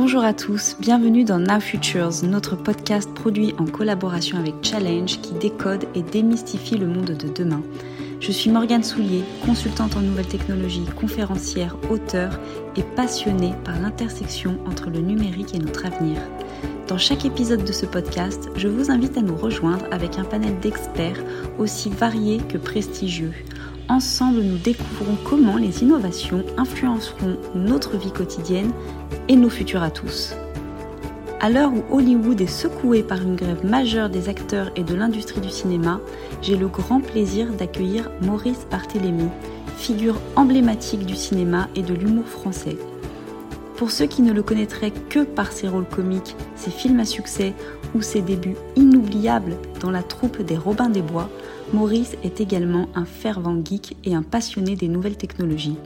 Bonjour à tous, bienvenue dans Now Futures, notre podcast produit en collaboration avec Challenge qui décode et démystifie le monde de demain. Je suis Morgane Soulier, consultante en nouvelles technologies, conférencière, auteure et passionnée par l'intersection entre le numérique et notre avenir. Dans chaque épisode de ce podcast, je vous invite à nous rejoindre avec un panel d'experts aussi variés que prestigieux. Ensemble, nous découvrons comment les innovations influenceront notre vie quotidienne et nos futurs à tous. À l'heure où Hollywood est secoué par une grève majeure des acteurs et de l'industrie du cinéma, j'ai le grand plaisir d'accueillir Maurice Barthélémy, figure emblématique du cinéma et de l'humour français. Pour ceux qui ne le connaîtraient que par ses rôles comiques, ses films à succès ou ses débuts inoubliables dans la troupe des Robins des Bois, Maurice est également un fervent geek et un passionné des nouvelles technologies.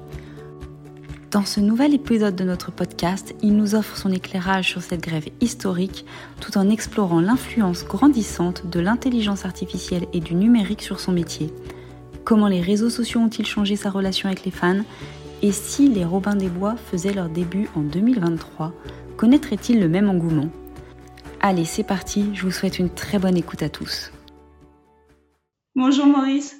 Dans ce nouvel épisode de notre podcast, il nous offre son éclairage sur cette grève historique tout en explorant l'influence grandissante de l'intelligence artificielle et du numérique sur son métier. Comment les réseaux sociaux ont-ils changé sa relation avec les fans? Et si les Robins des Bois faisaient leur début en 2023, connaîtraient-ils le même engouement? Allez, c'est parti, je vous souhaite une très bonne écoute à tous. Bonjour Maurice.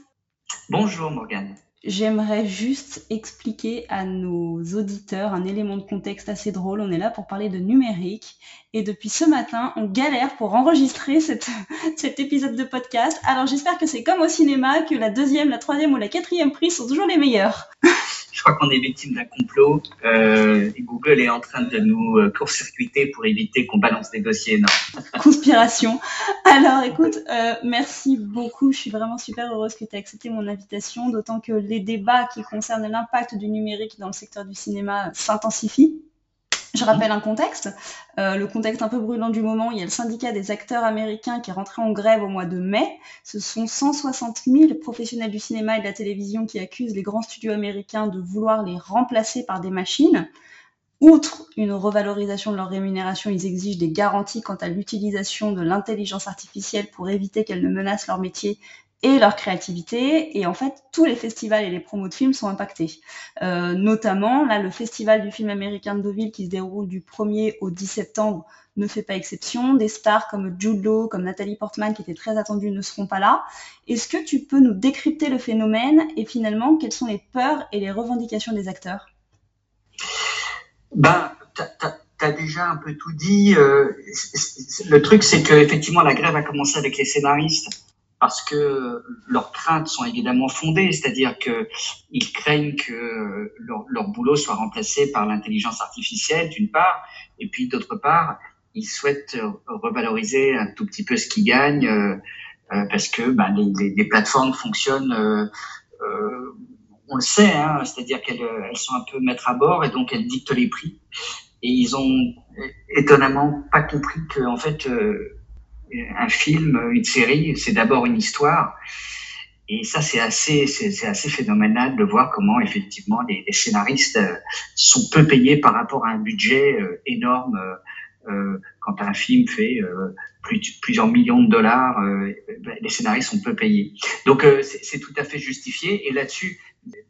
Bonjour Morgane. J'aimerais juste expliquer à nos auditeurs un élément de contexte assez drôle. On est là pour parler de numérique et depuis ce matin, on galère pour enregistrer cette, cet épisode de podcast. Alors j'espère que c'est comme au cinéma, que la deuxième, la troisième ou la quatrième prise sont toujours les meilleures. Je crois qu'on est victime d'un complot euh, Google est en train de nous euh, court-circuiter pour éviter qu'on balance des dossiers énormes. Conspiration. Alors écoute, euh, merci beaucoup. Je suis vraiment super heureuse que tu aies accepté mon invitation, d'autant que les débats qui concernent l'impact du numérique dans le secteur du cinéma s'intensifient. Je rappelle un contexte, euh, le contexte un peu brûlant du moment. Il y a le syndicat des acteurs américains qui est rentré en grève au mois de mai. Ce sont 160 000 professionnels du cinéma et de la télévision qui accusent les grands studios américains de vouloir les remplacer par des machines. Outre une revalorisation de leur rémunération, ils exigent des garanties quant à l'utilisation de l'intelligence artificielle pour éviter qu'elle ne menace leur métier et leur créativité. Et en fait, tous les festivals et les promos de films sont impactés. Euh, notamment, là, le festival du film américain de Deauville qui se déroule du 1er au 10 septembre ne fait pas exception. Des stars comme Jude Law, comme Nathalie Portman, qui étaient très attendues, ne seront pas là. Est-ce que tu peux nous décrypter le phénomène et finalement, quelles sont les peurs et les revendications des acteurs? Ben, tu as déjà un peu tout dit. Euh, le truc, c'est que effectivement, la grève a commencé avec les scénaristes parce que leurs craintes sont évidemment fondées, c'est-à-dire qu'ils craignent que leur, boulot soit remplacé par l'intelligence artificielle, d'une part, et puis d'autre part, ils souhaitent revaloriser un tout petit peu ce qu'ils gagnent, euh, euh parce que ben, les, les, plateformes fonctionnent, euh, euh, on le sait, hein, c'est-à-dire qu'elles elles sont un peu maîtres à bord et donc elles dictent les prix. Et ils ont étonnamment pas compris que en fait euh, un film, une série, c'est d'abord une histoire. Et ça, c'est assez, c'est assez phénoménal de voir comment effectivement les, scénaristes euh, sont peu payés par rapport à un budget euh, énorme. Euh, quand un film fait plus, plusieurs millions de dollars, ben, les scénaristes sont peu payés. Donc c'est tout à fait justifié. Et là-dessus,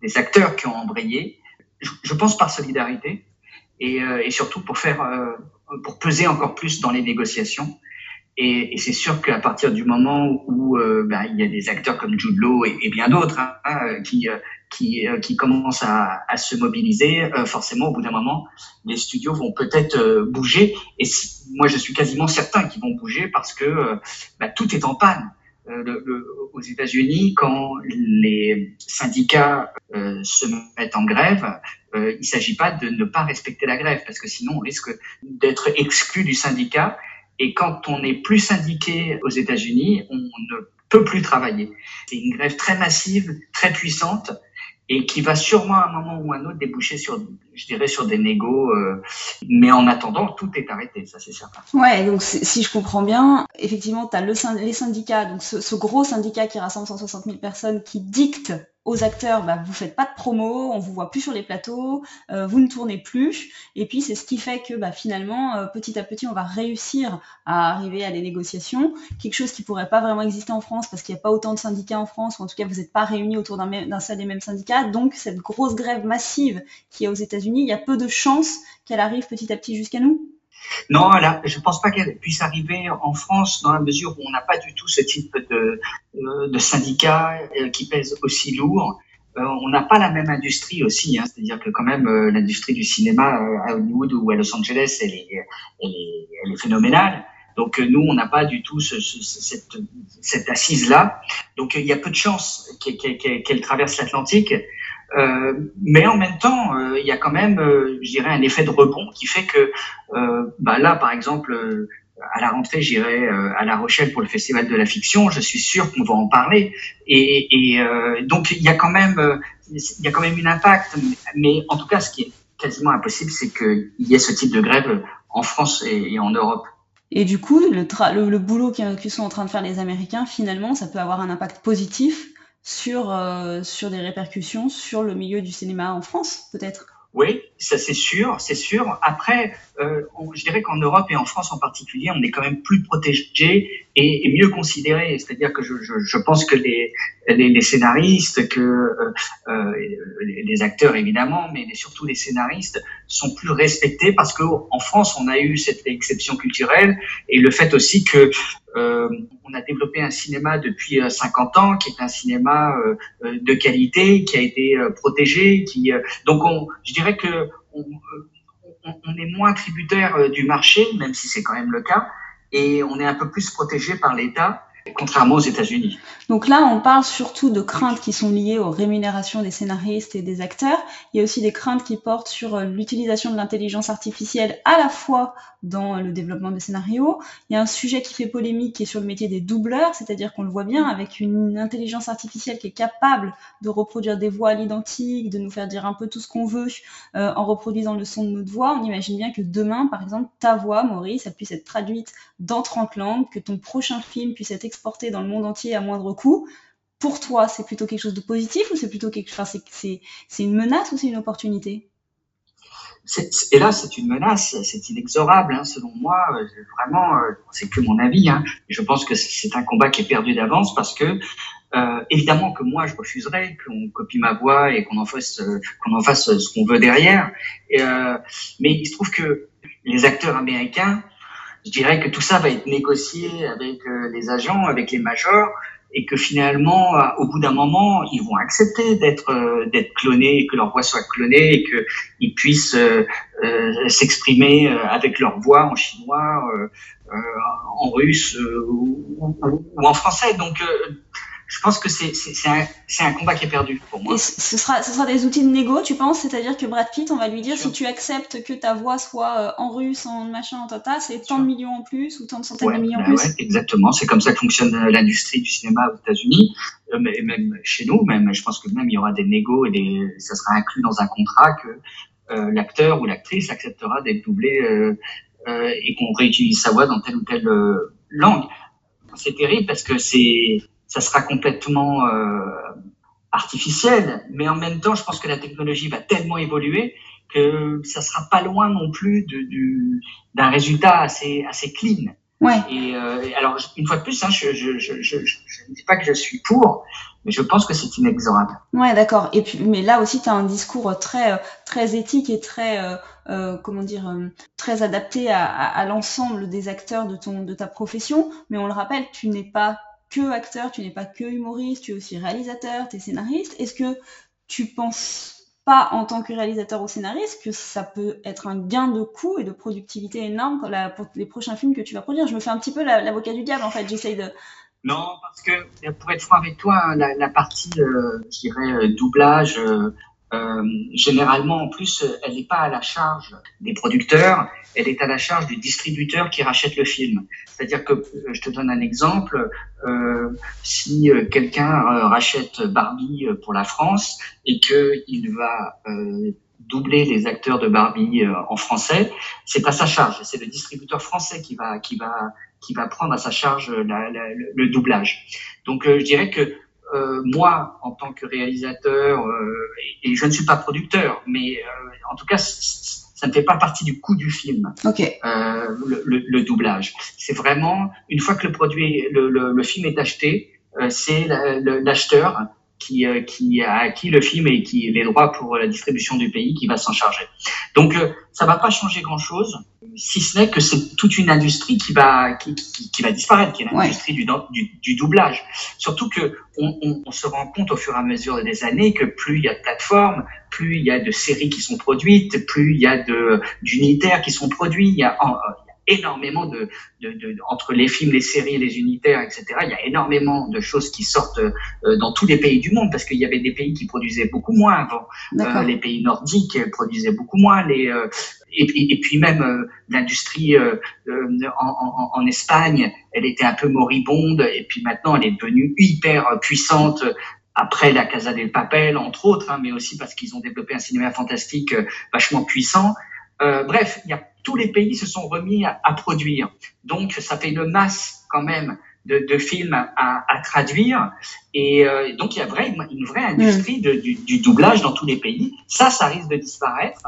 les acteurs qui ont embrayé, je, pense par solidarité et, et surtout pour faire, pour peser encore plus dans les négociations. Et, et c'est sûr qu'à partir du moment où euh, bah, il y a des acteurs comme Jude Law et, bien d'autres hein, euh, qui, euh, qui, qui commencent à, à se mobiliser, forcément, au bout d'un moment, les studios vont peut-être bouger. Et moi, je suis quasiment certain qu'ils vont bouger parce que bah, tout est en panne. Le, le, aux États-Unis, quand les syndicats euh, se mettent en grève, euh, il ne s'agit pas de ne pas respecter la grève, parce que sinon on risque d'être exclu du syndicat et quand on n'est plus syndiqué aux États-Unis, on ne peut plus travailler. C'est une grève très massive, très puissante, et qui va sûrement à un moment ou à un autre déboucher sur, je dirais, sur des négos. Euh, mais en attendant, tout est arrêté, ça c'est certain. Ouais, donc si je comprends bien, effectivement, tu as le, les syndicats, donc ce, ce, gros syndicat qui rassemble 160 000 personnes, qui dicte aux acteurs, bah, vous faites pas de promo, on vous voit plus sur les plateaux, euh, vous ne tournez plus. Et puis c'est ce qui fait que bah, finalement, euh, petit à petit, on va réussir à arriver à des négociations. Quelque chose qui pourrait pas vraiment exister en France parce qu'il n'y a pas autant de syndicats en France, ou en tout cas vous n'êtes pas réunis autour d'un seul et même syndicat. Donc cette grosse grève massive qui est aux États-Unis, il y a peu de chances qu'elle arrive petit à petit jusqu'à nous. Non, je ne pense pas qu'elle puisse arriver en France dans la mesure où on n'a pas du tout ce type de, euh, de syndicat euh, qui pèse aussi lourd. Euh, on n'a pas la même industrie aussi, hein, c'est-à-dire que quand même l'industrie du cinéma à Hollywood ou à Los Angeles, elle est, phénoménale. Donc nous, on n'a pas du tout ce, cette, cette assise-là. Donc il y a peu de chances qu'elle traverse l'Atlantique. Euh, mais en même temps, euh, il y a quand même, euh, je dirais, un effet de rebond qui fait que, bah là, par exemple, à la rentrée, j'irai à La Rochelle pour le Festival de la Fiction. Je suis sûr qu'on va en parler. Et, et donc, il y a quand même, il y a quand même une impact. Mais en tout cas, ce qui est quasiment impossible, c'est qu'il y ait ce type de grève en France et, en Europe. Et du coup, le, le, le boulot qu'ils sont en train de faire les Américains, finalement, ça peut avoir un impact positif sur, euh, sur des répercussions sur le milieu du cinéma en France, peut-être? Oui, ça c'est sûr, c'est sûr. Après, euh, je dirais qu'en Europe et en France en particulier, on est quand même plus protégé et, mieux considéré. C'est-à-dire que je, je, je, pense que les, les, les scénaristes, que euh, euh les acteurs évidemment, mais surtout les scénaristes sont plus respectés parce qu'en France, on a eu cette exception culturelle et le fait aussi que euh, on a développé un cinéma depuis 50 euh, ans qui est un cinéma euh, de qualité, qui a été protégé, qui donc on, je dirais que on, on, est moins tributaire du marché, même si c'est quand même le cas, et on est un peu plus protégé par l'État contrairement aux États-Unis. Donc là, on parle surtout de craintes qui sont liées aux rémunérations des scénaristes et des acteurs. Il y a aussi des craintes qui portent sur euh, l'utilisation de l'intelligence artificielle à la fois dans le développement des scénarios. Il y a un sujet qui fait polémique qui est sur le métier des doubleurs, c'est-à-dire qu'on le voit bien avec une intelligence artificielle qui est capable de reproduire des voix à l'identique, de nous faire dire un peu tout ce qu'on veut euh, en reproduisant le son de notre voix. On imagine bien que demain, par exemple, ta voix, Maurice, elle puisse être traduite dans 30 langues, que ton prochain film puisse être exporté dans le monde entier à moindre coût. Pour toi, c'est plutôt quelque chose de positif ou c'est plutôt quelque enfin, c'est une menace ou c'est une opportunité? Et là, c'est une menace, c'est inexorable, hein, selon moi. Euh, vraiment, euh, c'est que mon avis. Hein, je pense que c'est un combat qui est perdu d'avance parce que, euh, évidemment, que moi, je refuserais qu'on copie ma voix et qu'on en fasse, qu'on en fasse ce qu'on veut derrière. mais il se trouve que les acteurs américains je dirais que tout ça va être négocié avec euh, les agents, avec les majors, et que finalement, euh, au bout d'un moment, ils vont accepter d'être euh, d'être clonés, que leur voix soit clonée, et qu'ils puissent s'exprimer avec leur voix en chinois, en russe ou, ou, en français. Donc je pense que c'est un, un, combat qui est perdu pour moi. Et ce sera, ce sera des outils de négo, tu penses? C'est-à-dire que Brad Pitt, on va lui dire si tu acceptes que ta voix soit euh, en russe, en machin, en tata, c'est tant de millions en plus ou tant de centaines de millions en bah plus? ouais, Exactement, c'est comme ça que fonctionne euh, l'industrie du cinéma aux États-Unis, euh, mais même chez nous, même, je pense que même il y aura des négos et des, ça sera inclus dans un contrat que euh, l'acteur ou l'actrice acceptera d'être doublé euh, et qu'on réutilise sa voix dans telle ou telle langue. C'est terrible parce que c'est ça sera complètement euh, artificiel, mais en même temps, je pense que la technologie va tellement évoluer que ça sera pas loin non plus d'un résultat assez, assez clean. Ouais. Et euh, alors, une fois de plus, hein, je, je, je, je, ne dis pas que je suis pour, mais je pense que c'est inexorable. Ouais, d'accord. Et puis, mais là aussi, tu as un discours très, très éthique et très, euh, euh comment dire, très adapté à, à, à l'ensemble des acteurs de ton, de ta profession. Mais on le rappelle, tu n'es pas que acteur, tu n'es pas que humoriste, tu es aussi réalisateur, tu es scénariste. Est-ce que tu penses pas en tant que réalisateur ou scénariste que ça peut être un gain de coût et de productivité énorme pour les prochains films que tu vas produire? Je me fais un petit peu l'avocat du diable en fait, j'essaye de... Non, parce que pour être franc avec toi, la, partie, euh, je dirais, euh, doublage, euh, euh, généralement, en plus, elle n'est pas à la charge des producteurs, elle est à la charge du distributeur qui rachète le film. C'est-à-dire que, euh, je te donne un exemple, euh, si euh, quelqu'un rachète Barbie pour la France et qu'il va doubler les acteurs de Barbie en français, c'est à sa charge. C'est le distributeur français qui va qui va qui va prendre à sa charge le doublage. Donc, je dirais que moi, en tant que réalisateur, et, je ne suis pas producteur, mais en tout cas, ça ne fait pas partie du coût du film. Okay. Le, le, le, doublage. C'est vraiment une fois que le produit, le, le film est acheté, c'est l'acheteur qui, euh, qui a acquis le film et qui les droits pour la distribution du pays qui va s'en charger. Donc euh, ça va pas changer grand chose, si ce n'est que c'est toute une industrie qui va qui, qui, va disparaître, qui est l'industrie du, du, du, doublage. Surtout que on, on, on, se rend compte au fur et à mesure des années que plus il y a de plateformes, plus il y a de séries qui sont produites, plus il y a de d'unitaires qui sont produits. Il y a, énormément de, de, de, entre les films, les séries, les unitaires, etc. Il y a énormément de choses qui sortent euh, dans tous les pays du monde parce qu'il y avait des pays qui produisaient beaucoup moins avant. Euh, les pays nordiques produisaient beaucoup moins. Les, euh, et, et, puis même euh, l'industrie en, en, en, Espagne, elle était un peu moribonde et puis maintenant elle est devenue hyper puissante après la Casa del Papel, entre autres, hein, mais aussi parce qu'ils ont développé un cinéma fantastique vachement puissant. Euh, bref, il y a tous les pays se sont remis à, produire. Donc, ça fait une masse quand même de, de films à, à, traduire. Et euh, donc, il y a vrai, une vraie industrie de, du, du, doublage dans tous les pays. Ça, ça risque de disparaître.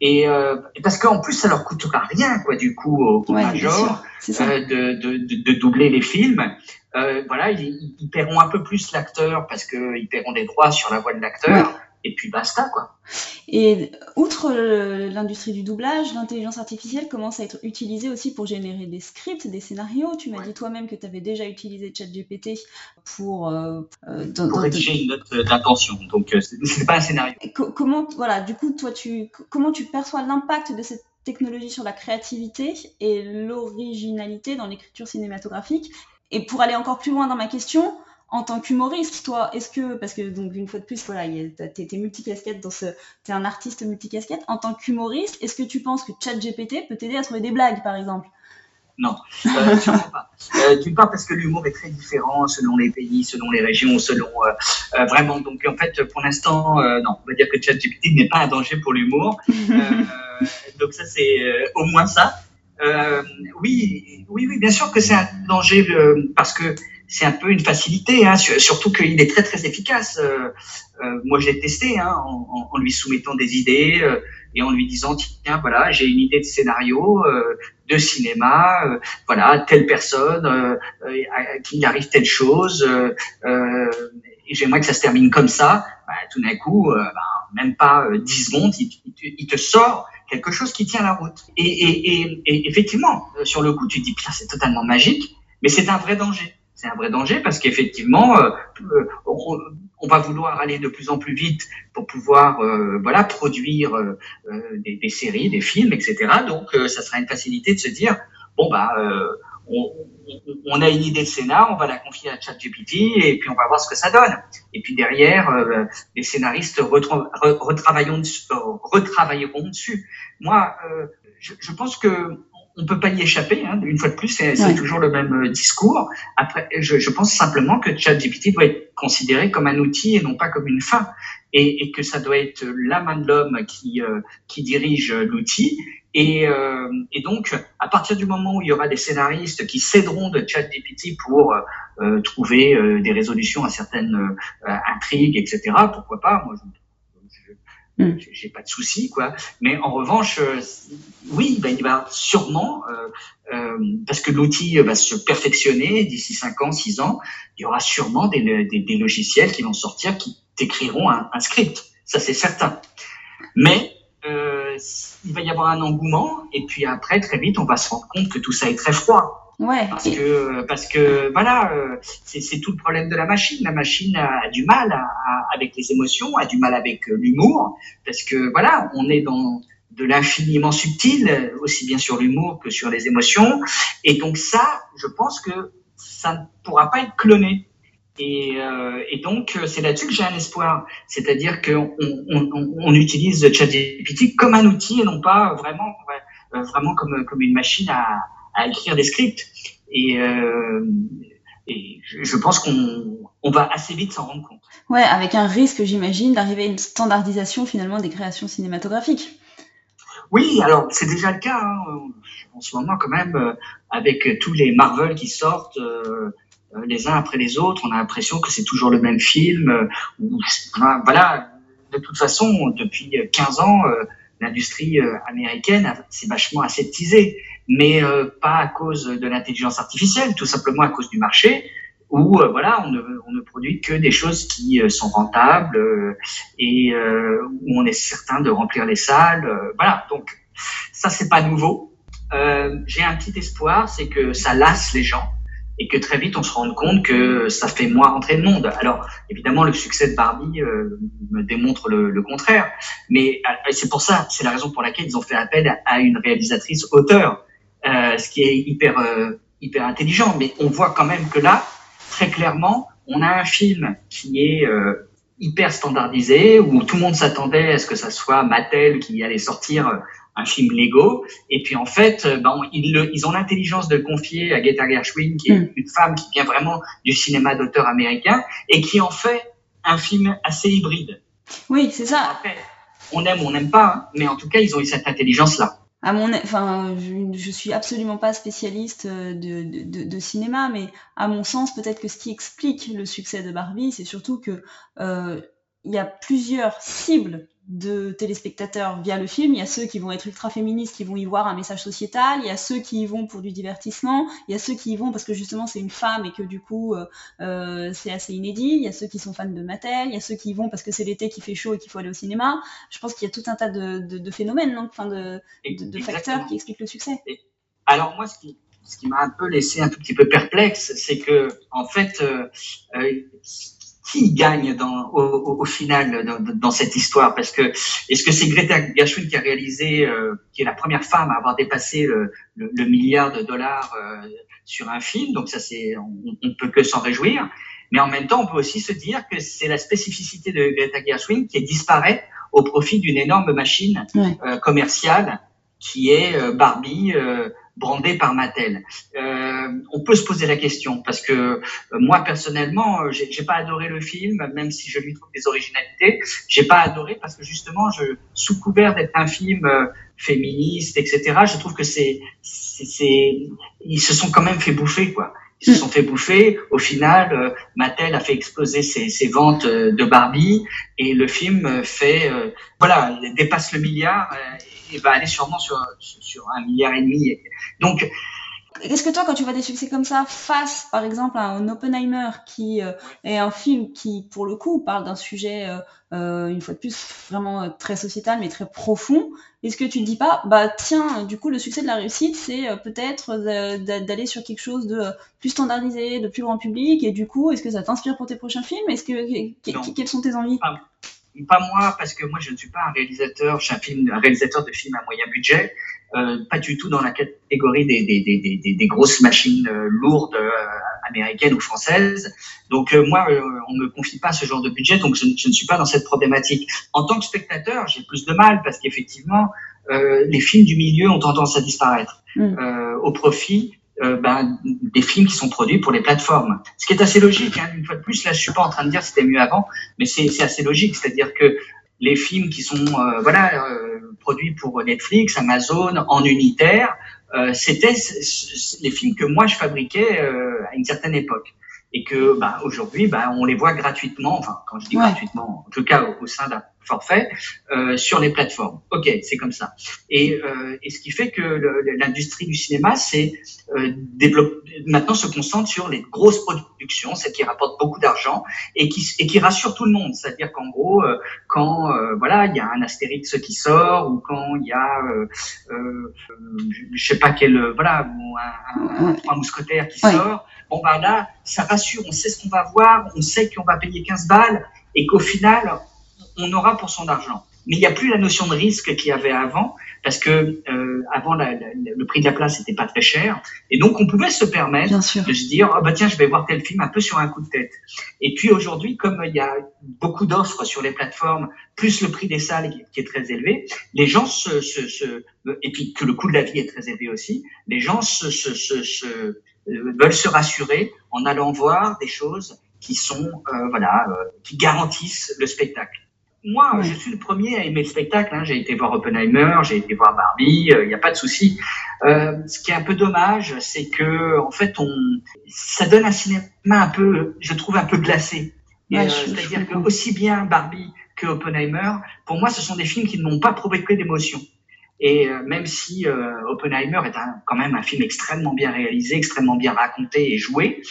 Et euh, parce qu'en plus, ça leur coûtera rien, quoi, du coup, au, au major, euh, de, de, de, doubler les films. Euh, voilà, ils, ils, paieront un peu plus l'acteur parce qu'ils paieront des droits sur la voix de l'acteur et puis basta quoi. Et outre l'industrie du doublage, l'intelligence artificielle commence à être utilisée aussi pour générer des scripts, des scénarios. Tu m'as dit toi-même que tu avais déjà utilisé ChatGPT pour euh, euh pour rédiger une note d'intention. Donc euh, c'est pas un scénario. comment voilà, du coup toi tu comment tu perçois l'impact de cette technologie sur la créativité et l'originalité dans l'écriture cinématographique? Et pour aller encore plus loin dans ma question, en tant qu'humoriste, toi, est-ce que, parce que donc une fois de plus, voilà, t'es es multicasquette dans ce, t'es un artiste multicasquette. En tant qu'humoriste, est-ce que tu penses que ChatGPT peut t'aider à trouver des blagues, par exemple? Non, euh, sûrement pas. Euh, D'une part parce que l'humour est très différent selon les pays, selon les régions, selon euh, euh vraiment. Donc en fait, pour l'instant, non, on va dire que ChatGPT n'est pas un danger pour l'humour. donc ça, c'est au moins ça. oui, oui, oui, bien sûr que c'est un danger parce que c'est un peu une facilité, hein, surtout qu'il est très très efficace. Euh, euh, moi, j'ai testé hein, en, en, lui soumettant des idées euh, et en lui disant tiens voilà j'ai une idée de scénario euh, de cinéma, euh, voilà telle personne à qui arrive telle chose et j'aimerais que ça se termine comme ça. Bah, tout d'un coup, bah, même pas 10 secondes, il, il, te sort quelque chose qui tient la route. Et, et, et, et effectivement, sur le coup, tu te dis putain c'est totalement magique, mais c'est un vrai danger c'est un vrai danger parce qu'effectivement, euh, euh, on, va vouloir aller de plus en plus vite pour pouvoir euh, voilà produire des, des, séries, des films, etc. Donc, ça sera une facilité de se dire bon bah on, on, a une idée de scénar, on va la confier à ChatGPT et puis on va voir ce que ça donne. Et puis derrière, les scénaristes dessus, retravailleront dessus. Moi, je, je, pense que on peut pas y échapper. Hein. Une fois de plus, c'est toujours le même euh, discours. Après, je, je, pense simplement que ChatGPT doit être considéré comme un outil et non pas comme une fin, et, et que ça doit être la main de l'homme qui euh, qui dirige l'outil. Et, euh, et, donc, à partir du moment où il y aura des scénaristes qui céderont de ChatGPT pour euh, trouver des résolutions à certaines intrigues, etc., pourquoi pas Moi, je, Mm. J'ai pas de souci, quoi. Mais en revanche, euh, oui, ben, il va sûrement, euh, euh, parce que l'outil va se perfectionner d'ici 5 ans, 6 ans, il y aura sûrement des, des, des logiciels qui vont sortir qui t'écriront un, un, script. Ça, c'est certain. Mais il va y avoir un engouement, et puis après, très vite, on va se rendre compte que tout ça est très froid. Ouais. Parce que parce que voilà, euh, c'est tout le problème de la machine. La machine a, du mal à, avec les émotions, a du mal avec euh, l'humour, parce que voilà, on est dans de l'infiniment subtil, aussi bien sur l'humour que sur les émotions. Et donc ça, je pense que ça ne pourra pas être cloné. Et, euh, et donc c'est là-dessus que j'ai un espoir, c'est-à-dire qu'on on, on, utilise ChatGPT comme un outil et non pas vraiment vraiment comme comme une machine à à écrire des scripts. Et, euh, et je, pense qu'on on va assez vite s'en rendre compte. Ouais, avec un risque, j'imagine, d'arriver à une standardisation finalement des créations cinématographiques. Oui, alors c'est déjà le cas hein, en ce moment quand même, euh, avec tous les Marvel qui sortent. Euh, les uns après les autres. On a l'impression que c'est toujours le même film. voilà, de toute façon, depuis 15 ans, l'industrie américaine s'est vachement aseptisée, mais pas à cause de l'intelligence artificielle, tout simplement à cause du marché où euh, voilà, on ne, on ne, produit que des choses qui euh, sont rentables euh, et où on est certain de remplir les salles. voilà, donc ça c'est pas nouveau. J'ai un petit espoir, c'est que ça lasse les gens et que très vite on se rende compte que ça fait moins rentrer de monde. Alors évidemment le succès de Barbie me démontre le, le contraire, mais c'est pour ça, c'est la raison pour laquelle ils ont fait appel à une réalisatrice auteur, ce qui est hyper hyper intelligent. Mais on voit quand même que là, très clairement, on a un film qui est euh, hyper standardisé, où tout le monde s'attendait à ce que ça soit Mattel qui allait sortir euh, un film Lego. Et puis en fait, euh, ben, ils, ils, ont l'intelligence de le confier à Greta Gershwin, qui est mm. une femme qui vient vraiment du cinéma d'auteur américain, et qui en fait un film assez hybride. Oui, c'est ça. Après, on aime ou on n'aime pas, hein, mais en tout cas, ils ont eu cette intelligence-là à mon, enfin, je, je, suis absolument pas spécialiste euh, de, de, de, cinéma, mais à mon sens, peut-être que ce qui explique le succès de Barbie, c'est surtout que euh, il y a plusieurs cibles de téléspectateurs via le film. Il y a ceux qui vont être ultra féministes, qui vont y voir un message sociétal. Il y a ceux qui y vont pour du divertissement. Il y a ceux qui y vont parce que justement c'est une femme et que du coup euh, euh c'est assez inédit. Il y a ceux qui sont fans de Mattel. Il y a ceux qui y vont parce que c'est l'été qui fait chaud et qu'il faut aller au cinéma. Je pense qu'il y a tout un tas de, de, de phénomènes, donc, enfin de, de, facteurs qui expliquent le succès. alors moi, ce qui, ce qui m'a un peu laissé un tout petit peu perplexe, c'est que en fait, euh, euh qui gagne dans, au, au, final dans, dans, cette histoire? Parce que est-ce que c'est Greta Gershwin qui a réalisé, euh, qui est la première femme à avoir dépassé le, le, milliard de dollars euh, sur un film? Donc ça, c'est on, ne peut que s'en réjouir. Mais en même temps, on peut aussi se dire que c'est la spécificité de Greta Gershwin qui disparaît au profit d'une énorme machine euh, commerciale qui est euh, Barbie brandé par Mattel. Euh, on peut se poser la question parce que euh, moi personnellement, euh, j'ai pas adoré le film, même si je lui trouve des originalités. J'ai pas adoré parce que justement, je, sous couvert d'être un film euh, féministe, etc., je trouve que c'est, c'est, ils se sont quand même fait bouffer quoi. Ils se sont fait bouffer. Au final, Mattel a fait exploser ses, ses, ventes de Barbie et le film fait, voilà, dépasse le milliard et va aller sûrement sur, sur un milliard et demi. Donc, est-ce que toi, quand tu vois des succès comme ça, face par exemple à un Oppenheimer, qui euh, est un film qui, pour le coup, parle d'un sujet, euh, euh une fois de plus, vraiment très sociétal, mais très profond, est-ce que tu te dis pas, bah tiens, du coup, le succès de la réussite, c'est euh, peut-être d'aller sur quelque chose de plus standardisé, de plus grand public, et du coup, est-ce que ça t'inspire pour tes prochains films? Est-ce que, quelles sont tes envies? Pas moi, parce que moi je ne suis pas un réalisateur, je suis un, film, un réalisateur de films à moyen budget, euh, pas du tout dans la catégorie des, des, des, des, des grosses machines euh, lourdes euh, américaines ou françaises. Donc euh, moi, on me confie pas ce genre de budget, donc je, je, ne suis pas dans cette problématique. En tant que spectateur, j'ai plus de mal parce qu'effectivement, les films du milieu ont tendance à disparaître mm. au profit euh, ben, des films qui sont produits pour les plateformes. Ce qui est assez logique. Hein. Une fois de plus, là, je suis pas en train de dire c'était mieux avant, mais c'est assez logique. C'est-à-dire que les films qui sont euh, voilà euh, produits pour Netflix, Amazon, en unitaire, euh, c'était les films que moi je fabriquais à une certaine époque et que bah, aujourd'hui bah, on les voit gratuitement, enfin quand je dis gratuitement, en tout cas au, au sein d'un forfait euh, sur les plateformes. Ok, c'est comme ça. Et, euh, et, ce qui fait que l'industrie du cinéma, c'est euh, maintenant se concentre sur les grosses productions, celles qui rapportent beaucoup d'argent et qui, et qui rassurent tout le monde. C'est-à-dire qu'en gros, euh, quand euh, voilà, il y a un Astérix qui sort ou quand il y a, euh, je sais pas quel, voilà, un, un, un mousquetaire qui sort. Bon bah là, ça rassure. On sait ce qu'on va voir, on sait qu'on va payer 15 balles et qu'au final, on aura pour son argent. Mais il n'y a plus la notion de risque qu'il y avait avant, parce que euh, avant le prix de la place n'était pas très cher, et donc on pouvait se permettre de se dire oh bah tiens je vais voir tel film un peu sur un coup de tête. Et puis aujourd'hui, comme il y a beaucoup d'offres sur les plateformes, plus le prix des salles qui est très élevé, les gens se, se, se et puis que le coût de la vie est très élevé aussi, les gens se, se, se euh, veulent se rassurer en allant voir des choses qui sont euh, voilà euh, qui garantissent le spectacle. Moi, je suis le premier à aimer le spectacle. Hein. J'ai été voir Oppenheimer, j'ai été voir Barbie, il euh, n'y a pas de souci. Euh, ce qui est un peu dommage, c'est que en fait, on, ça donne un cinéma un peu, je trouve un peu glacé. Euh, c'est-à-dire que aussi bien Barbie que Oppenheimer, pour moi, ce sont des films qui ne m'ont pas provoqué d'émotion. Et euh, même si Oppenheimer est un, quand même un film extrêmement bien réalisé, extrêmement bien raconté et joué,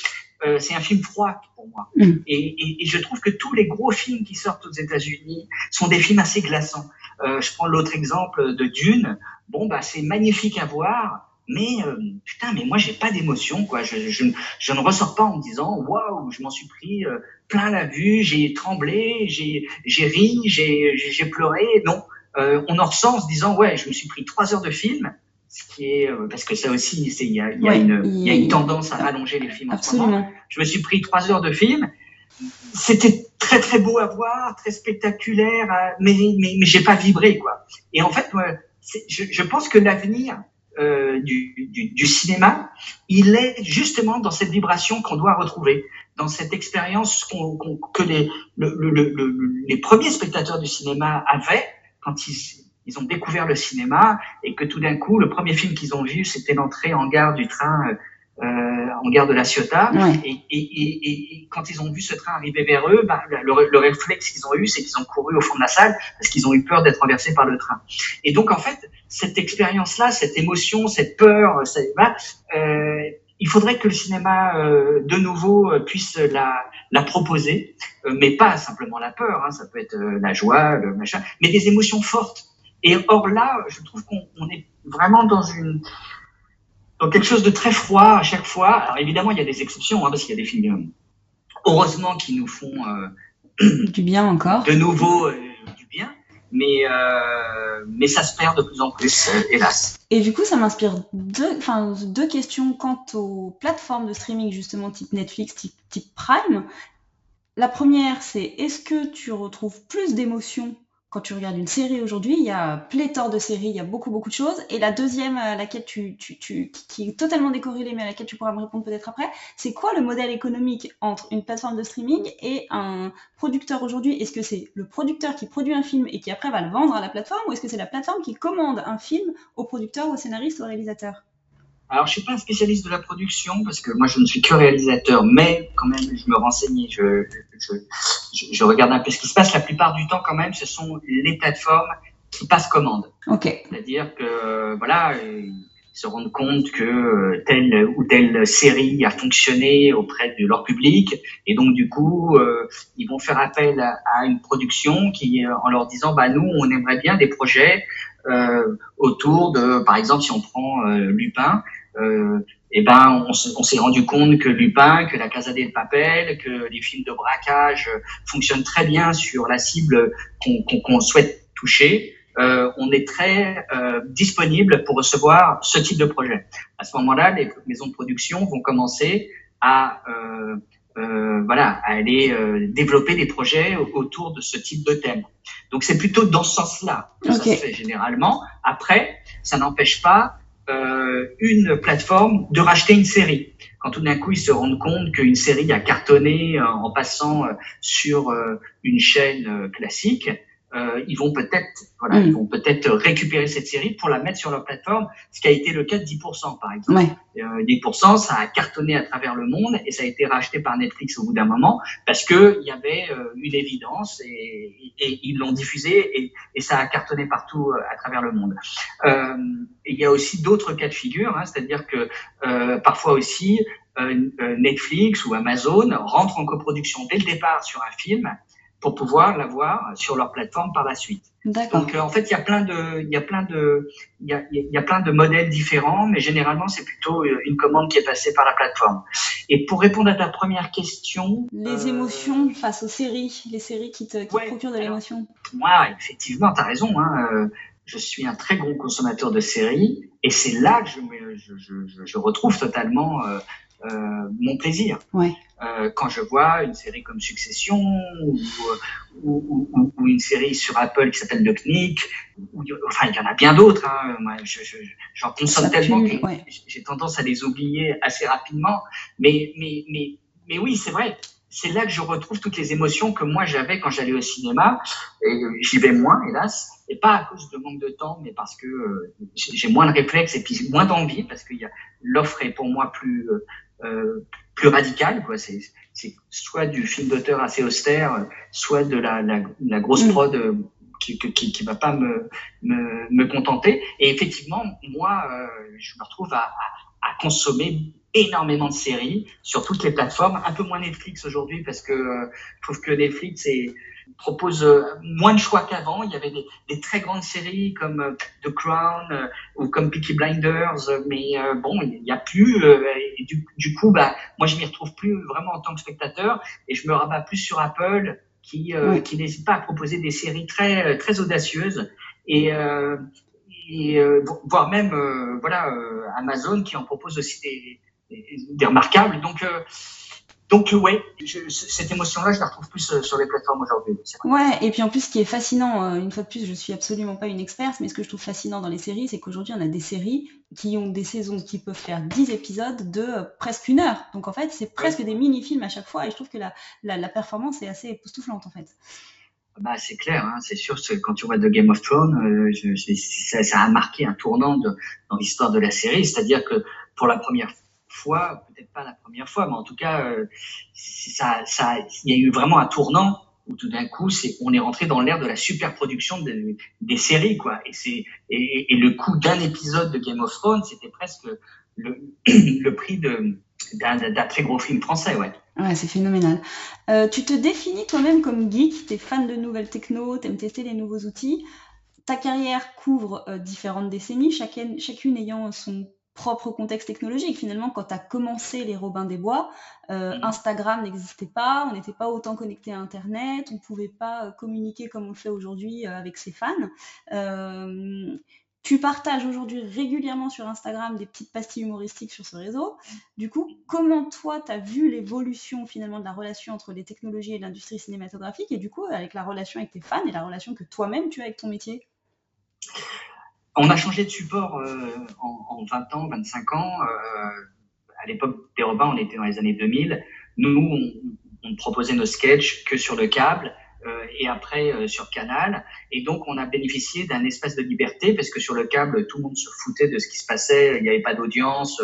euh, c'est un film froid pour moi. Mm. Et, et, je trouve que tous les gros films qui sortent aux États-Unis sont des films assez glaçants. Euh, je prends l'autre exemple de Dune. Bon, bah, c'est magnifique à voir, mais euh, putain, mais moi j'ai pas d'émotion, quoi. Je, je, je, ne ressors pas en me disant waouh, je m'en suis pris euh, plein la vue, j'ai tremblé, j'ai j'ai ri, j'ai j'ai pleuré. Non, on en ressort en se disant ouais, je me suis pris trois heures de film ce qui est euh, parce que ça aussi, il y a, y, a une, y a une tendance à rallonger les films Absolument. en ce moment. Je me suis pris trois heures de film. C'était très très beau à voir, très spectaculaire, euh, mais mais, mais j'ai pas vibré quoi. Et en fait, je, je pense que l'avenir euh, du, du, du, cinéma, il est justement dans cette vibration qu'on doit retrouver, dans cette expérience qu'on, que les, le, le, le, les premiers spectateurs du cinéma avaient quand ils ils ont découvert le cinéma et que tout d'un coup, le premier film qu'ils ont vu, c'était l'entrée en gare du train, euh, en gare de la Ciotat. Et, et, et, et, quand ils ont vu ce train arriver vers eux, bah, le, le, réflexe qu'ils ont eu, c'est qu'ils ont couru au fond de la salle parce qu'ils ont eu peur d'être renversés par le train. Et donc, en fait, cette expérience-là, cette émotion, cette peur, cette, bah, euh, il faudrait que le cinéma euh, de nouveau euh, puisse la, la proposer, euh, mais pas simplement la peur, hein, ça peut être la joie, le machin, mais des émotions fortes. Et or là, je trouve qu'on est vraiment dans une dans quelque chose de très froid à chaque fois. Alors évidemment, il y a des exceptions, hein, parce qu'il y a des films, heureusement, qui nous font euh, du bien encore. De nouveau, euh, du bien. Mais, euh, mais ça se perd de plus en plus, euh, hélas. Et du coup, ça m'inspire deux questions quant aux plateformes de streaming, justement, type Netflix, type, type Prime. La première, c'est est-ce que tu retrouves plus d'émotions quand tu regardes une série aujourd'hui, il y a pléthore de séries, il y a beaucoup, beaucoup de choses. Et la deuxième, à laquelle tu, tu, tu, qui est totalement décorrélée, mais à laquelle tu pourras me répondre peut-être après, c'est quoi le modèle économique entre une plateforme de streaming et un producteur aujourd'hui? Est-ce que c'est le producteur qui produit un film et qui après va le vendre à la plateforme, ou est-ce que c'est la plateforme qui commande un film au producteur, au scénariste, au réalisateur? Alors, je suis pas un spécialiste de la production parce que moi, je ne suis que réalisateur, mais quand même, je me renseigne, je, je, je, regarde un peu ce qui se passe. La plupart du temps, quand même, ce sont les plateformes qui passent commande. Ok. C'est-à-dire que, voilà, ils se rendent compte que telle ou telle série a fonctionné auprès de leur public, et donc du coup, euh, ils vont faire appel à, une production qui, en leur disant, bah nous, on aimerait bien des projets euh, autour de, par exemple, si on prend euh, Lupin, euh, eh ben, on, s'est rendu compte que Lupin, que la Casa del Papel, que les films de braquage fonctionnent très bien sur la cible qu'on souhaite toucher. Euh, on est très euh, disponible pour recevoir ce type de projet. À ce moment-là, les maisons de production vont commencer à euh, euh, voilà, à aller euh, développer des projets autour de ce type de thème. Donc c'est plutôt dans ce sens-là que ça se fait généralement. Après, ça n'empêche pas euh, une plateforme de racheter une série. Quand tout d'un coup ils se rendent compte qu'une série a cartonné euh, en passant sur une chaîne classique, euh, ils vont peut-être voilà, ils mm. vont peut-être récupérer cette série pour la mettre sur leur plateforme, ce qui a été le cas de 10% par exemple. Ouais. Euh, 10% ça a cartonné à travers le monde et ça a été racheté par Netflix au bout d'un moment parce que il y avait euh, une évidence et, et, ils l'ont diffusé et, et, ça a cartonné partout euh, à travers le monde. Euh, il y a aussi d'autres cas de figure, hein, c'est-à-dire que parfois aussi Netflix ou Amazon rentrent en coproduction dès le départ sur un film pour pouvoir l'avoir sur leur plateforme par la suite. Donc euh, en fait, il y a plein de, il y a plein de, il y a, y a plein de modèles différents, mais généralement c'est plutôt euh, une commande qui est passée par la plateforme. Et pour répondre à ta première question, les euh... émotions face aux séries, les séries qui te, qui procurent de l'émotion. Moi, effectivement, tu as raison. Hein, euh, je suis un très gros consommateur de séries, et c'est là que je, je, je, je, retrouve totalement euh, euh, mon plaisir. Ouais. Euh, quand je vois une série comme Succession ou, ou, ou, ou une série sur Apple qui s'appelle The Knick, enfin il y en a bien d'autres. Hein. Moi, j'en je, je, consomme tellement que ouais. j'ai tendance à les oublier assez rapidement. Mais, mais, mais, mais oui, c'est vrai. c'est là que je retrouve toutes les émotions que moi j'avais quand j'allais au cinéma. Et j'y vais moins, hélas, et pas à cause de manque de temps, mais parce que euh, j'ai moins de réflexes et puis moins d'envie, parce que l'offre est pour moi plus euh, plus radicale. Quoi. C'est, c'est soit du film d'auteur assez austère, soit de la, la, la grosse mm. prod euh, qui, qui, qui va pas me, me, me contenter. Et effectivement, moi, euh, je me retrouve à, à, à consommer énormément de séries sur toutes les plateformes, un peu moins Netflix aujourd'hui parce que euh, je trouve que Netflix propose euh, moins de choix qu'avant. Il y avait des, des, très grandes séries comme euh, The Crown ou comme Peaky Blinders, mais bon, il n'y a plus. et du, du, coup, bah, moi, je m'y retrouve plus vraiment en tant que spectateur et je me rabats plus sur Apple qui, qui n'hésite pas à proposer des séries très très audacieuses et, et voire même voilà Amazon qui en propose aussi des, des remarquables. Donc, euh, donc ouais, cette émotion-là, je la retrouve plus euh, sur les plateformes aujourd'hui. Ouais, et puis en plus, ce qui est fascinant, euh, une fois de plus, je suis absolument pas une experte, mais ce que je trouve fascinant dans les séries, c'est qu'aujourd'hui, on a des séries qui ont des saisons qui peuvent faire 10 épisodes de presque une heure. Donc en fait, c'est presque des mini-films à chaque fois, et je trouve que la, la, performance est assez époustouflante en fait. Bah, c'est clair, hein, c'est sûr quand tu vois The Game of Thrones, ça, ça, a marqué un tournant de, dans l'histoire de la série, c'est-à-dire que pour la première fois, fois, peut-être pas la première fois, mais en tout cas, euh, ça, il y a eu vraiment un tournant où tout d'un coup, on est rentré dans l'ère de la superproduction de, des séries, quoi. Et c'est, et, le coût d'un épisode de Game of Thrones, c'était presque le, prix d'un, très gros film français, ouais. Ouais, c'est phénoménal. Euh, tu te définis toi-même comme geek, tu es fan de nouvelles techno, tu aimes tester les nouveaux outils. Ta carrière couvre euh, différentes décennies, chacune ayant son propre contexte technologique. Finalement, quand tu as commencé les Robins des Bois, euh, mm. Instagram n'existait pas, on n'était pas autant connecté à Internet, on ne pouvait pas euh, communiquer comme on le fait aujourd'hui euh, avec ses fans. tu partages aujourd'hui régulièrement sur Instagram des petites pastilles humoristiques sur ce réseau. Du coup, comment toi, tu as vu l'évolution finalement de la relation entre les technologies et l'industrie cinématographique et du coup, avec la relation avec tes fans et la relation que toi-même tu as avec ton métier? On a changé de support euh, en, en, 20 ans, 25 ans. Euh, à l'époque des Robins, on était dans les années 2000. Nous, on, on proposait nos sketchs que sur le câble euh, et après euh, sur Canal. Et donc, on a bénéficié d'un espace de liberté parce que sur le câble, tout le monde se foutait de ce qui se passait. Il n'y avait pas d'audience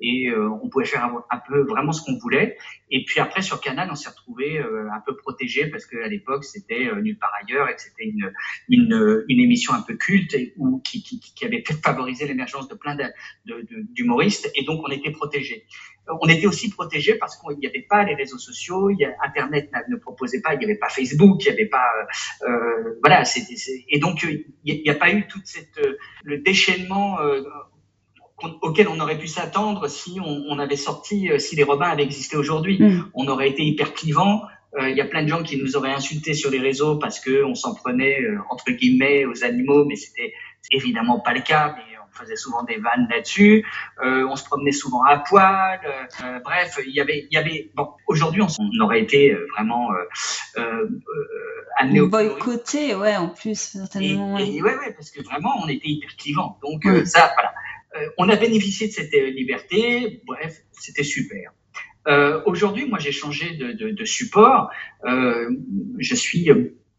et euh, on pouvait faire un, peu vraiment ce qu'on voulait. Et puis après sur Canal, on s'est retrouvé euh, un peu protégé parce qu'à l'époque c'était euh, nulle part ailleurs et que c'était une, une, une, émission un peu culte ou qui, qui, qui avait favorisé l'émergence de plein d'humoristes et donc on était protégé. On était aussi protégé parce qu'il n'y avait pas les réseaux sociaux, y a, Internet ne proposait pas, il n'y avait pas Facebook, il n'y avait pas euh, voilà, c'était et donc il n'y a, pas eu toute cette le déchaînement auquel on aurait pu s'attendre si on, on, avait sorti, euh, si les Robins avaient existé aujourd'hui. Mm. On aurait été hyper clivant. Euh, il y a plein de gens qui nous auraient insultés sur les réseaux parce que on s'en prenait euh, entre guillemets aux animaux, mais c'était évidemment pas le cas. Mais on faisait souvent des vannes là-dessus. on se promenait souvent à poil. bref, il y avait, il y avait. Bon, aujourd'hui, on, aurait été vraiment amené au boycotté, ouais, en plus certainement. Et, ouais, ouais, parce que vraiment, on était hyper clivant. Donc ça, voilà. Euh, on a bénéficié de cette euh, liberté. Bref, c'était super. Euh, Aujourd'hui, moi, j'ai changé de, de, de support. Euh, je suis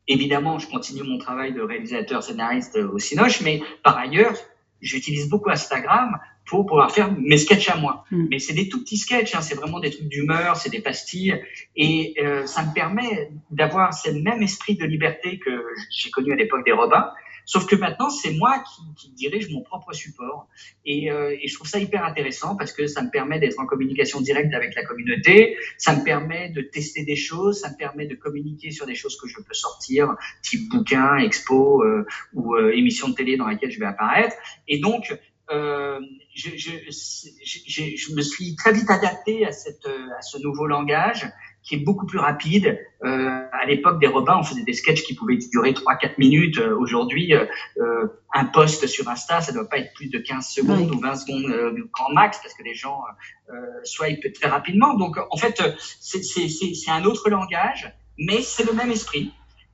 évidemment, je continue mon travail de réalisateur scénariste au Cinoche, mais par ailleurs, j'utilise beaucoup Instagram pour pouvoir faire mes sketchs à moi. Hmm. Mais c'est des tout petits sketchs, hein, c'est vraiment des trucs d'humeur, c'est des pastilles, et euh, ça me permet d'avoir ce même esprit de liberté que j'ai connu à l'époque des Robins, Sauf que maintenant, c'est moi qui, dirige mon propre support. Et, euh, et, je trouve ça hyper intéressant parce que ça me permet d'être en communication directe avec la communauté, ça me permet de tester des choses, ça me permet de communiquer sur des choses que je peux sortir, type bouquin, expo euh, ou euh, émission de télé dans laquelle je vais apparaître. Et donc, euh, je, je, je, je, me suis très vite adapté à, cette, à ce nouveau langage qui est beaucoup plus rapide. Euh, à l'époque des repas, on faisait des sketchs qui pouvaient durer 3-4 minutes. Euh, aujourd'hui, euh, euh, un post sur Insta, ça doit pas être plus de 15 secondes ou 20 secondes euh, grand max parce que les gens swipent très rapidement. Donc, en fait, c'est un autre langage, mais c'est le même esprit.